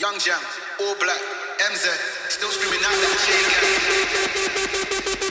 Young Jam, all black, MZ, still screaming out that chain gang.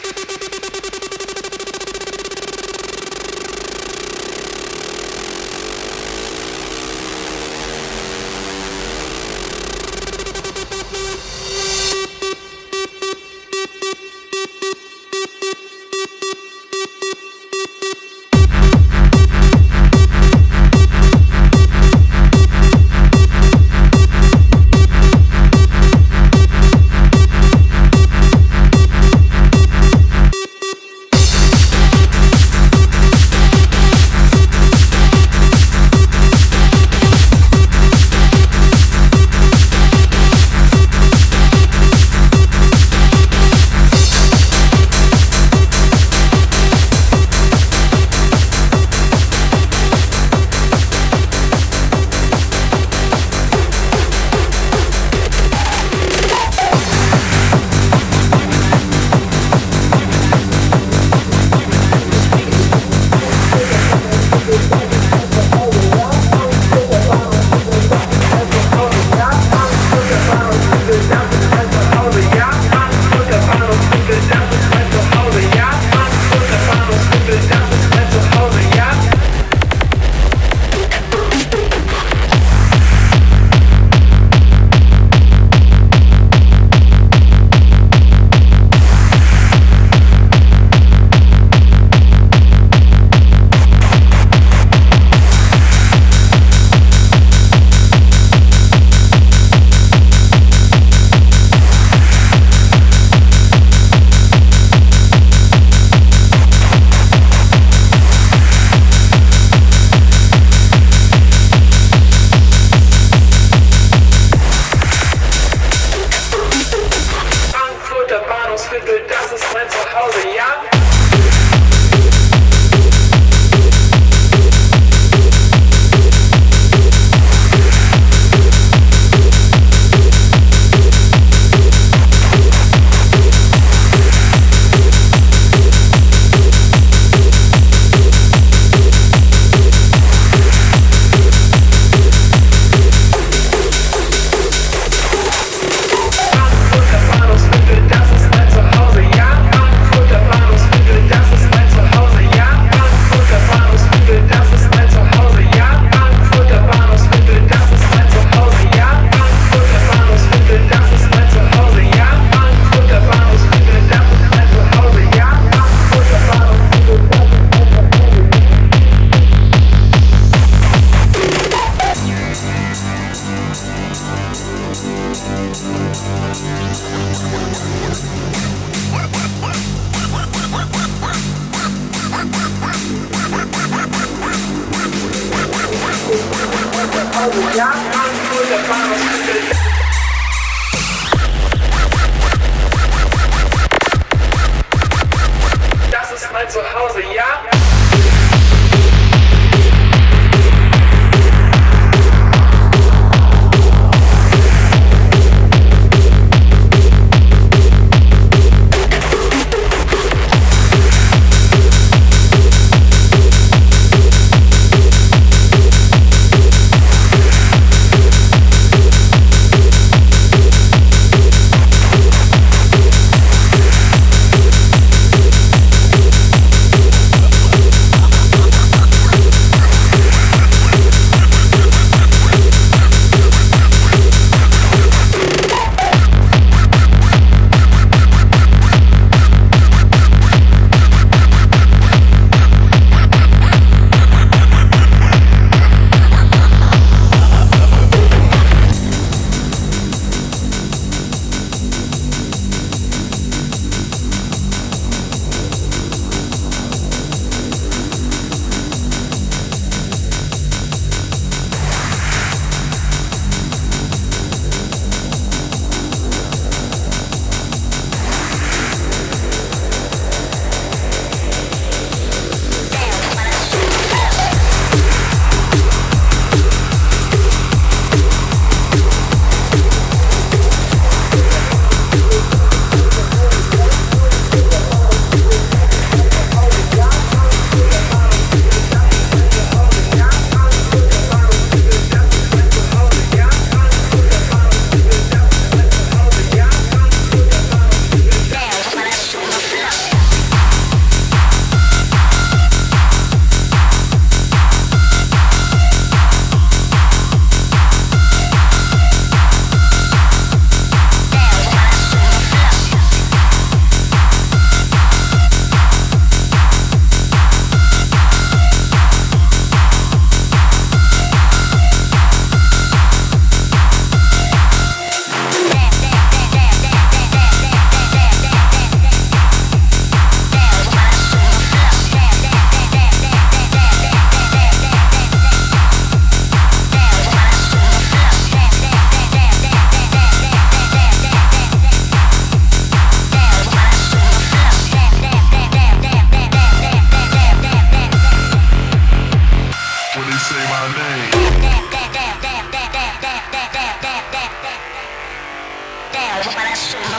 eu vou parar de.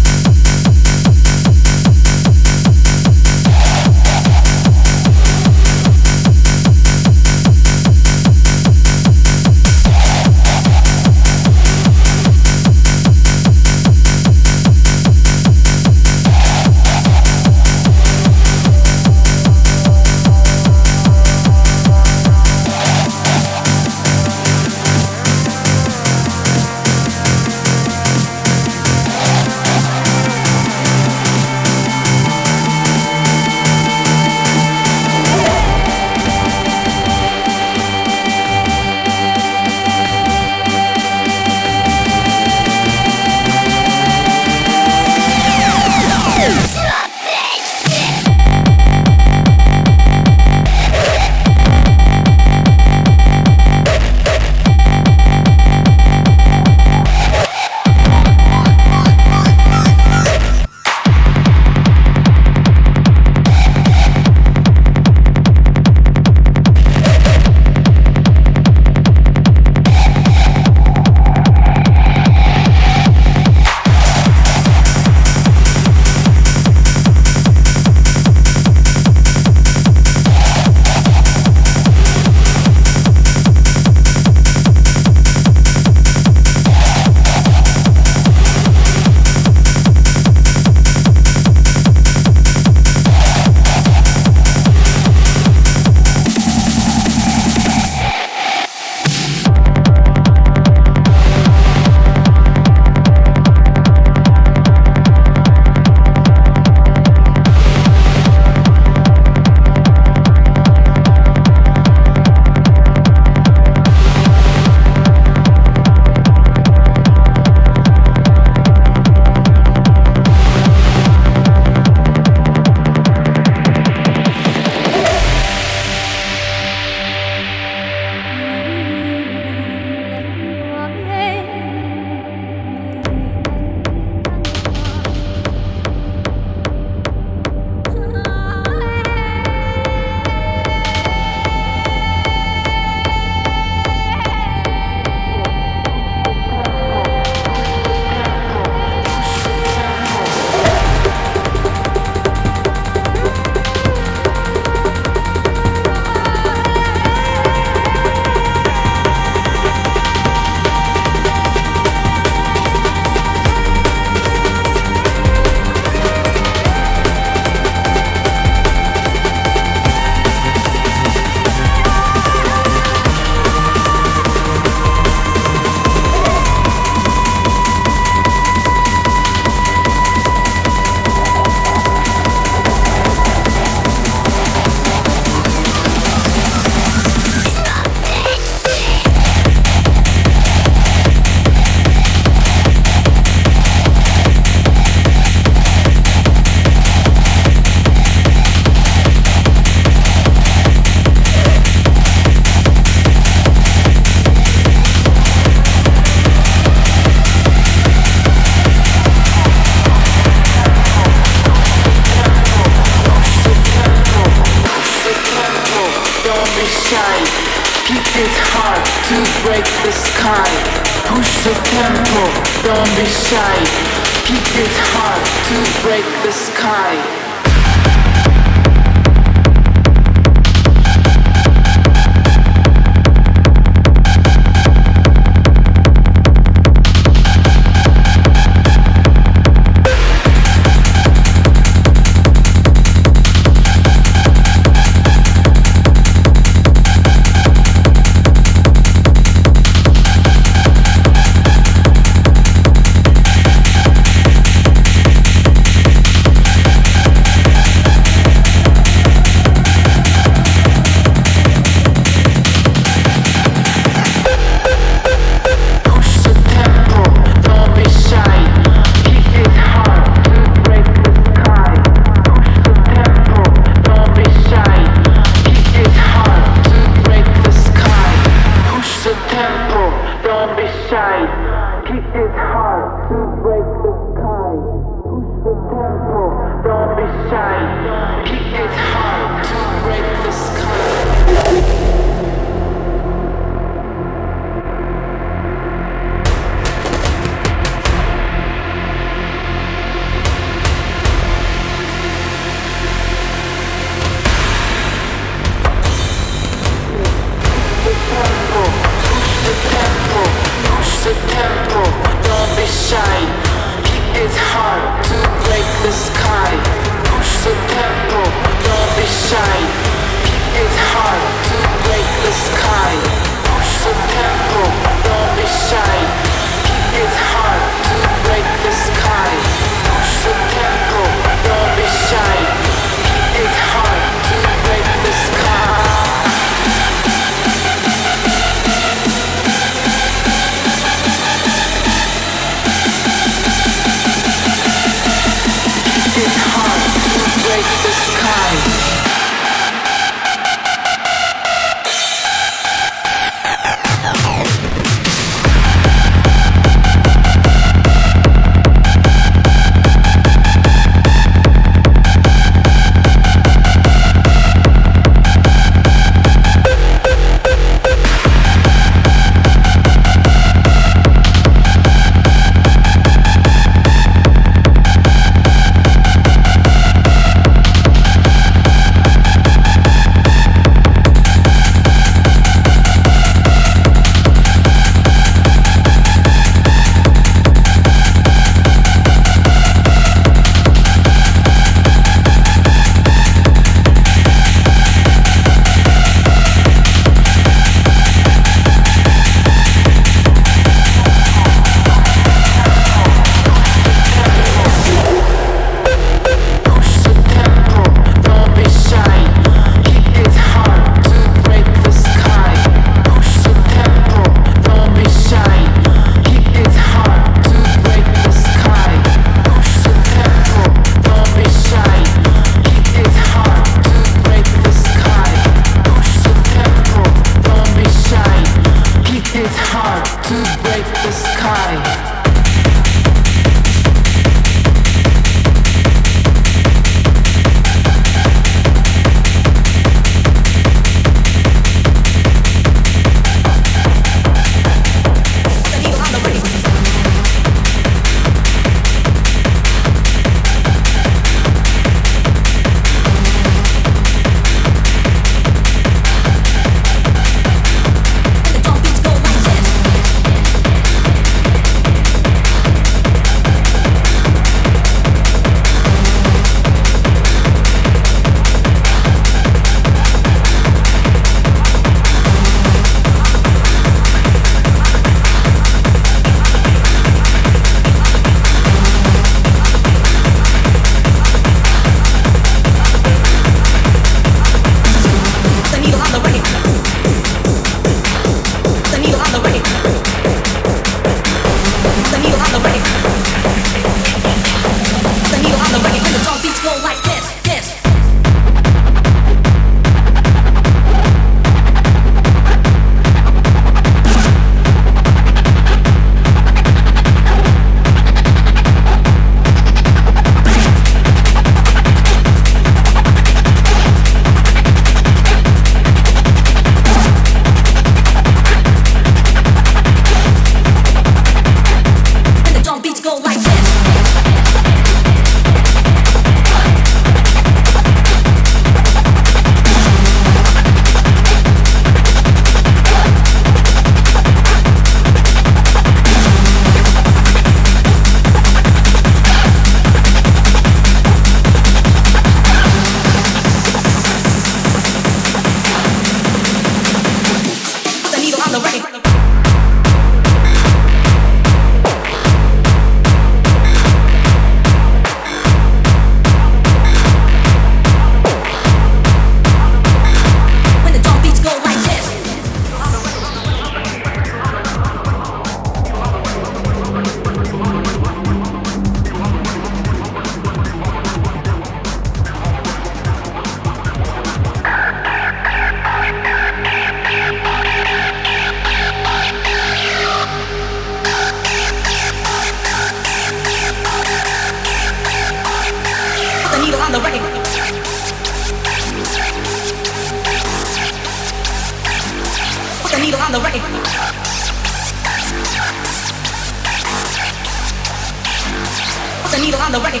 Needle on the record.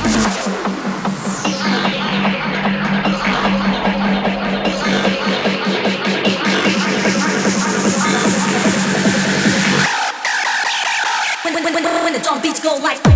When, when, when, when, the drum beats go like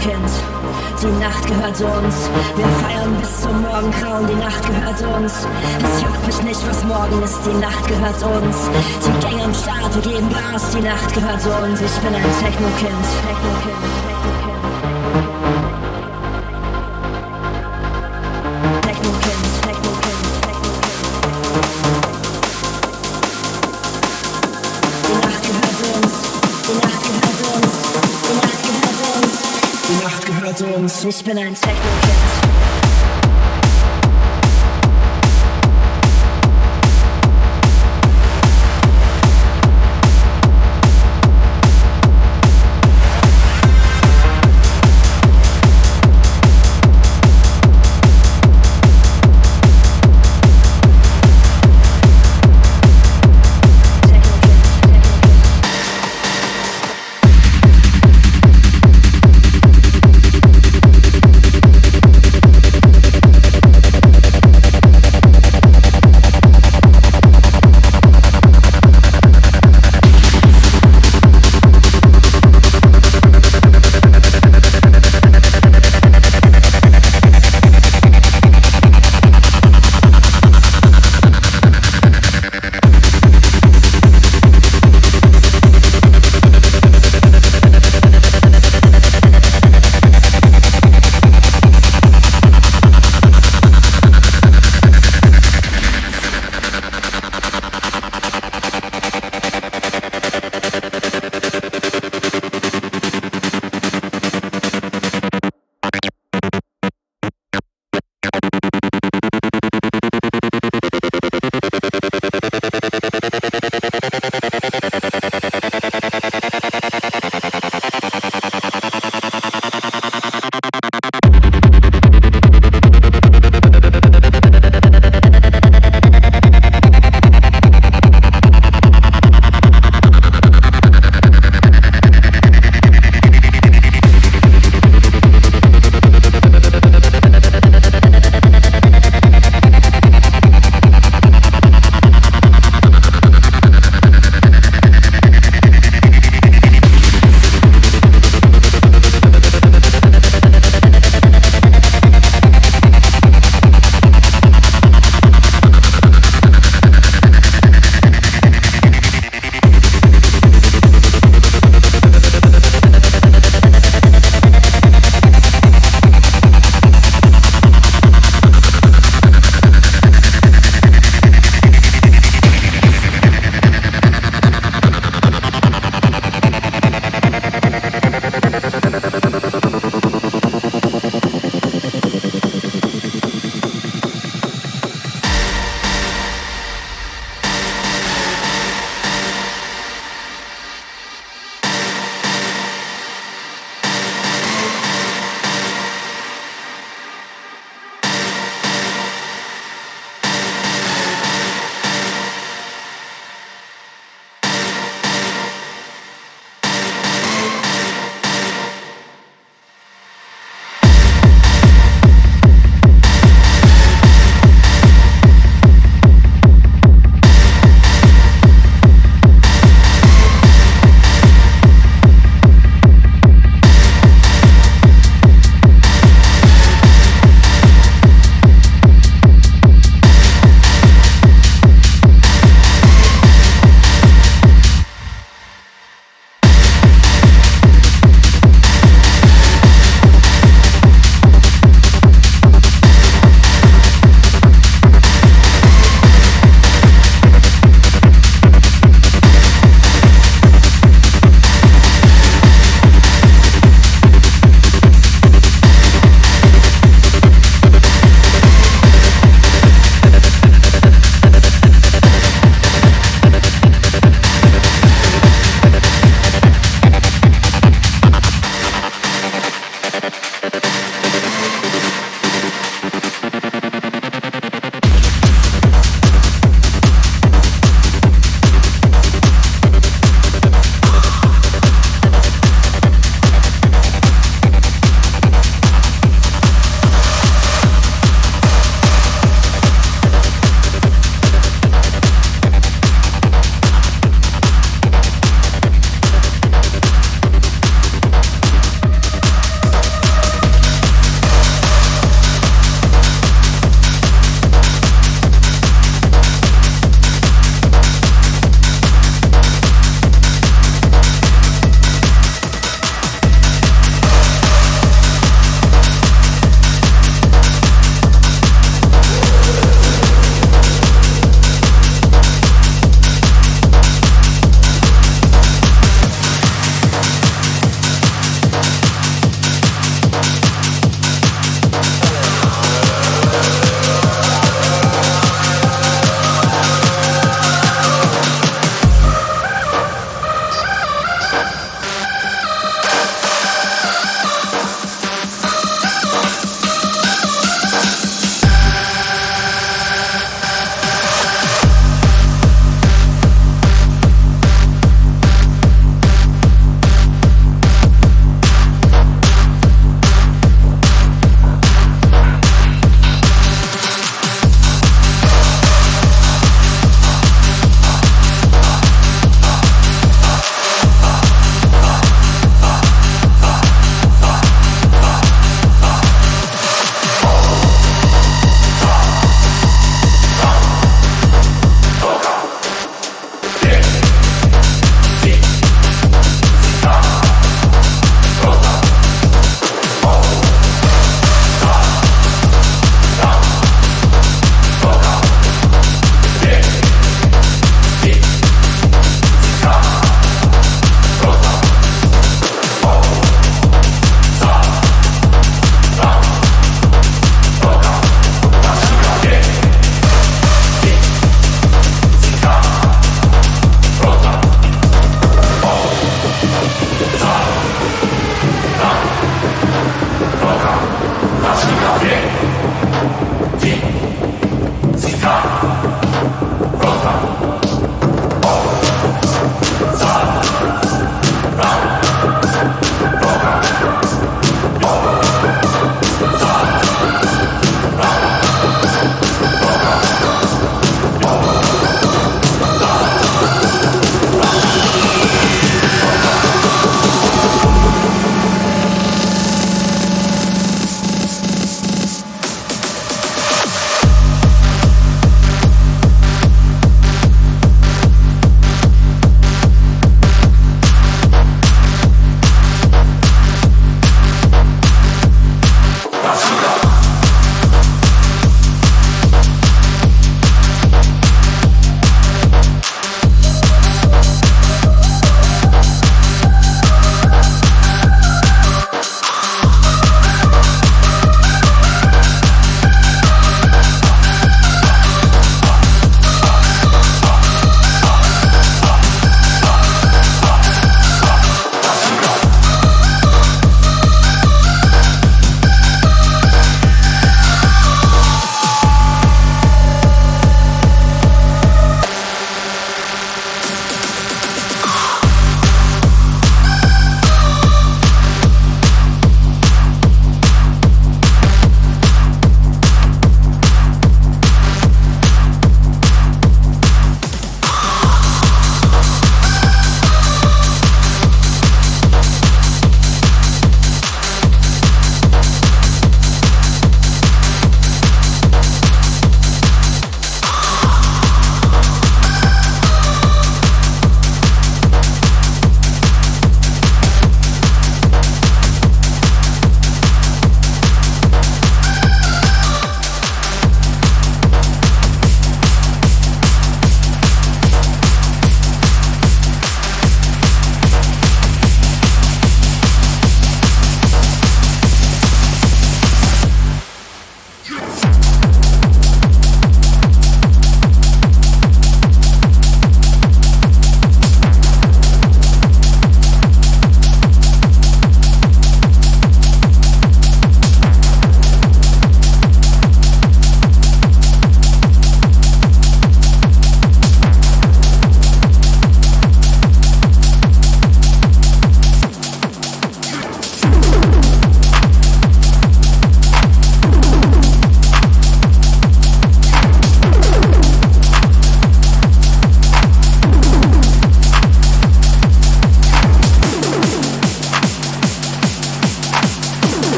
Kind. Die Nacht gehört uns. Wir feiern bis zum Morgengrauen. Die Nacht gehört uns. Es juckt mich nicht, was morgen ist. Die Nacht gehört uns. Die Gänge am Start, wir geben Gas. Die Nacht gehört uns. Ich bin ein Techno-Kind. Techno-Kind. spinner and techno Kids.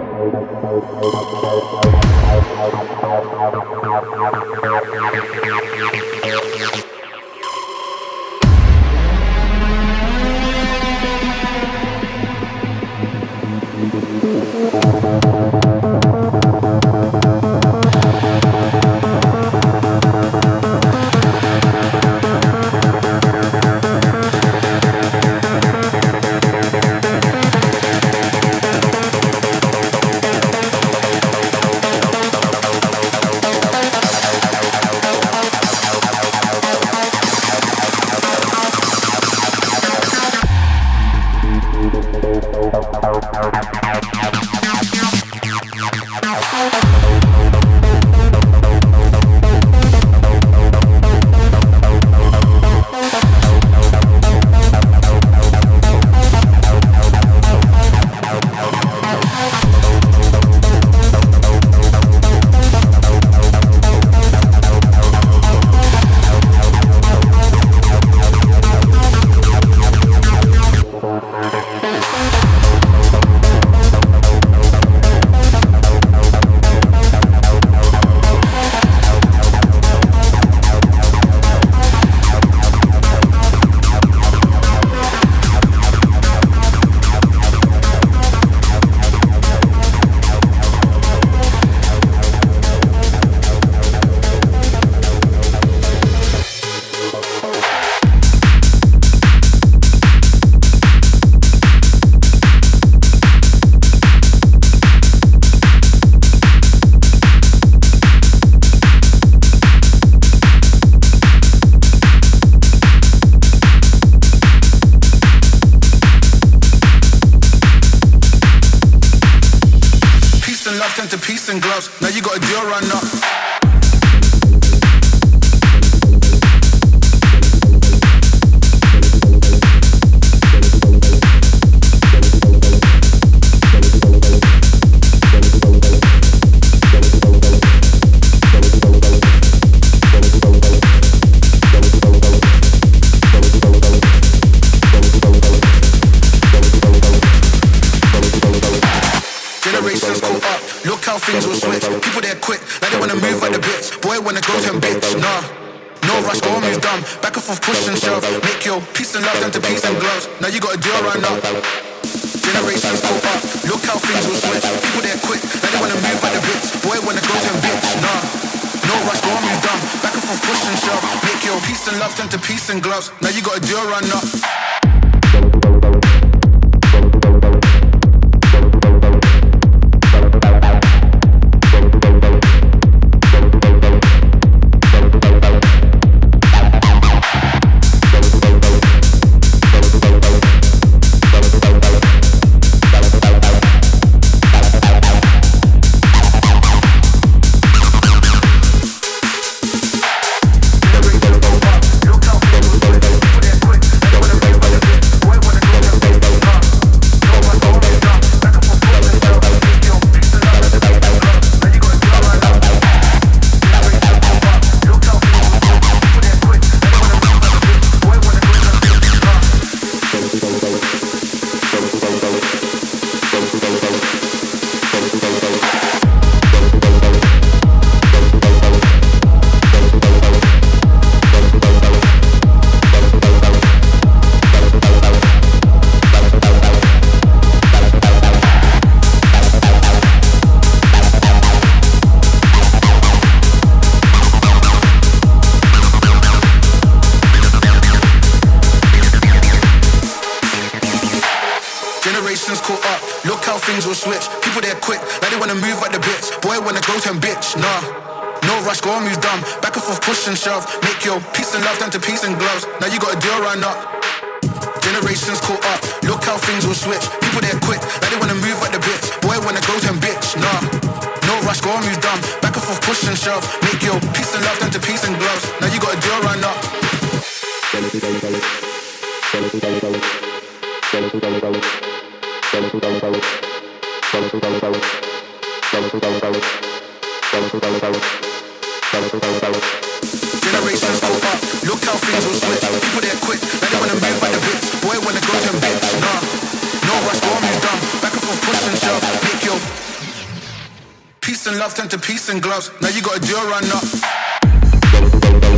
Thank you. and love turned to peace and gloves. Now you got a deal run up. time to peace and gloves. Now you got a deal right now. Generations go up. Look how things will switch. People there quit. quick. They wanna move by the bitch. Boy wanna go to bitch. Nah. No rush, go on, move dumb. Back and forth, push and shove. Make your peace and love turn to peace and gloves. Now you got a deal right now. wanna move like the bitch. Boy, wanna go to bitch, nah. No rush, go on, move dumb. Back and forth, push and shove. Make your peace and love down to peace and gloves. Now you got a deal run up. Generations caught up. Look how things will switch. People they're quick, like they wanna move like the bitch. Boy wanna go to bitch, nah. No rush, go on, move dumb. Back and forth, push and shove. Make your peace and love down to peace and gloves. Now you got a deal run up. Generations go up, look how things. People by the. Boy nah. No rush, dumb. Back and forth, push and shove, make your peace and love turn to peace and gloves. Now you gotta do a run up.